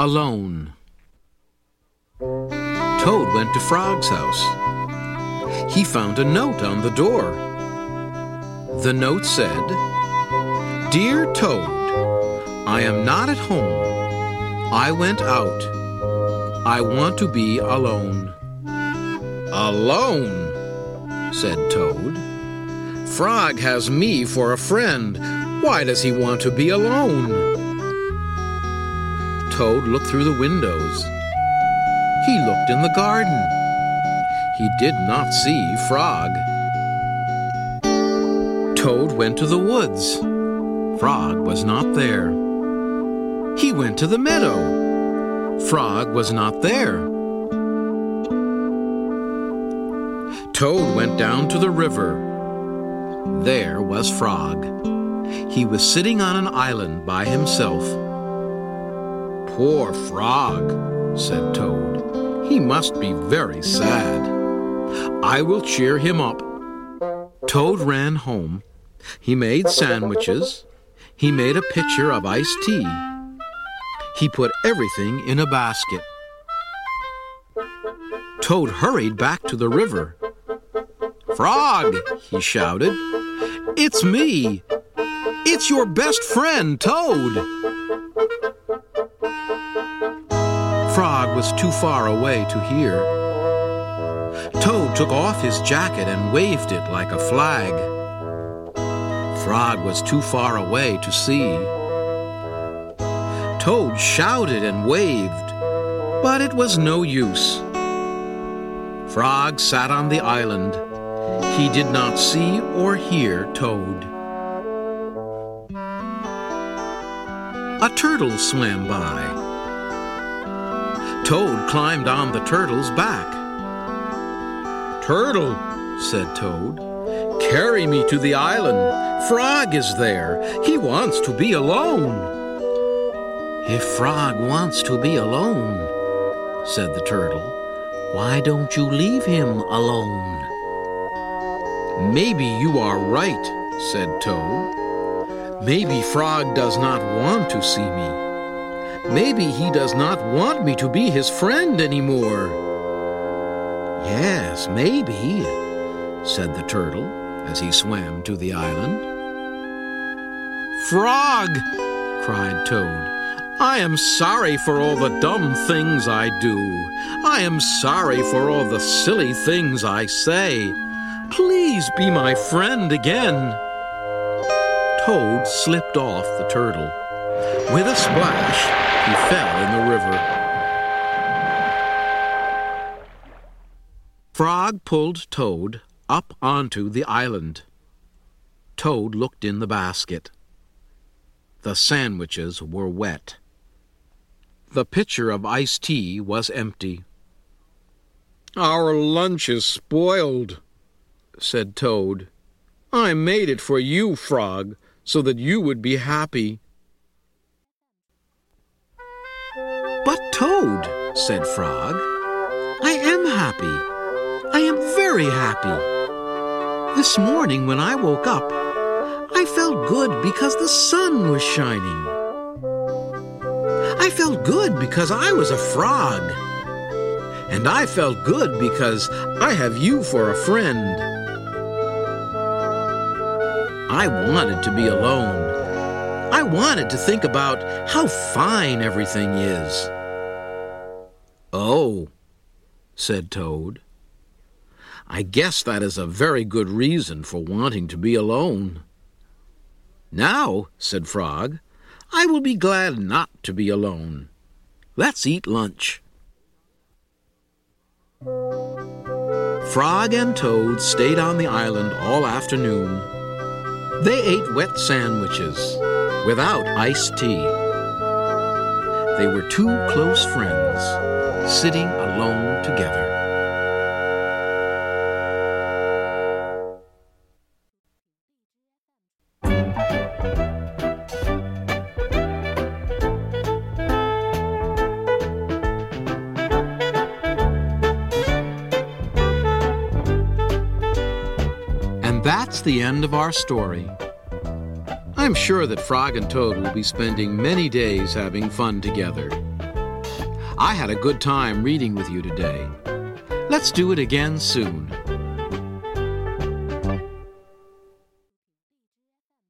Alone. Toad went to Frog's house. He found a note on the door. The note said, Dear Toad, I am not at home. I went out. I want to be alone. Alone, said Toad. Frog has me for a friend. Why does he want to be alone? Toad looked through the windows. He looked in the garden. He did not see Frog. Toad went to the woods. Frog was not there. He went to the meadow. Frog was not there. Toad went down to the river. There was Frog. He was sitting on an island by himself. Poor Frog, said Toad. He must be very sad. I will cheer him up. Toad ran home. He made sandwiches. He made a pitcher of iced tea. He put everything in a basket. Toad hurried back to the river. Frog, he shouted. It's me. It's your best friend, Toad. Frog was too far away to hear. Toad took off his jacket and waved it like a flag. Frog was too far away to see. Toad shouted and waved, but it was no use. Frog sat on the island. He did not see or hear Toad. A turtle swam by. Toad climbed on the turtle's back. Turtle, said Toad, carry me to the island. Frog is there. He wants to be alone. If Frog wants to be alone, said the turtle, why don't you leave him alone? Maybe you are right, said Toad. Maybe Frog does not want to see me. Maybe he does not want me to be his friend anymore. Yes, maybe, said the turtle as he swam to the island. Frog! cried Toad. I am sorry for all the dumb things I do. I am sorry for all the silly things I say. Please be my friend again. Toad slipped off the turtle. With a splash, he fell in the river. Frog pulled Toad up onto the island. Toad looked in the basket. The sandwiches were wet. The pitcher of iced tea was empty. Our lunch is spoiled, said Toad. I made it for you, Frog, so that you would be happy. But, Toad, said Frog, I am happy. I am very happy. This morning when I woke up, I felt good because the sun was shining. I felt good because I was a frog. And I felt good because I have you for a friend. I wanted to be alone. I wanted to think about how fine everything is. Oh, said Toad. I guess that is a very good reason for wanting to be alone. Now, said Frog, I will be glad not to be alone. Let's eat lunch. Frog and Toad stayed on the island all afternoon. They ate wet sandwiches without iced tea. They were two close friends, sitting alone together. And that's the end of our story. I'm sure that Frog and Toad will be spending many days having fun together. I had a good time reading with you today. Let's do it again soon.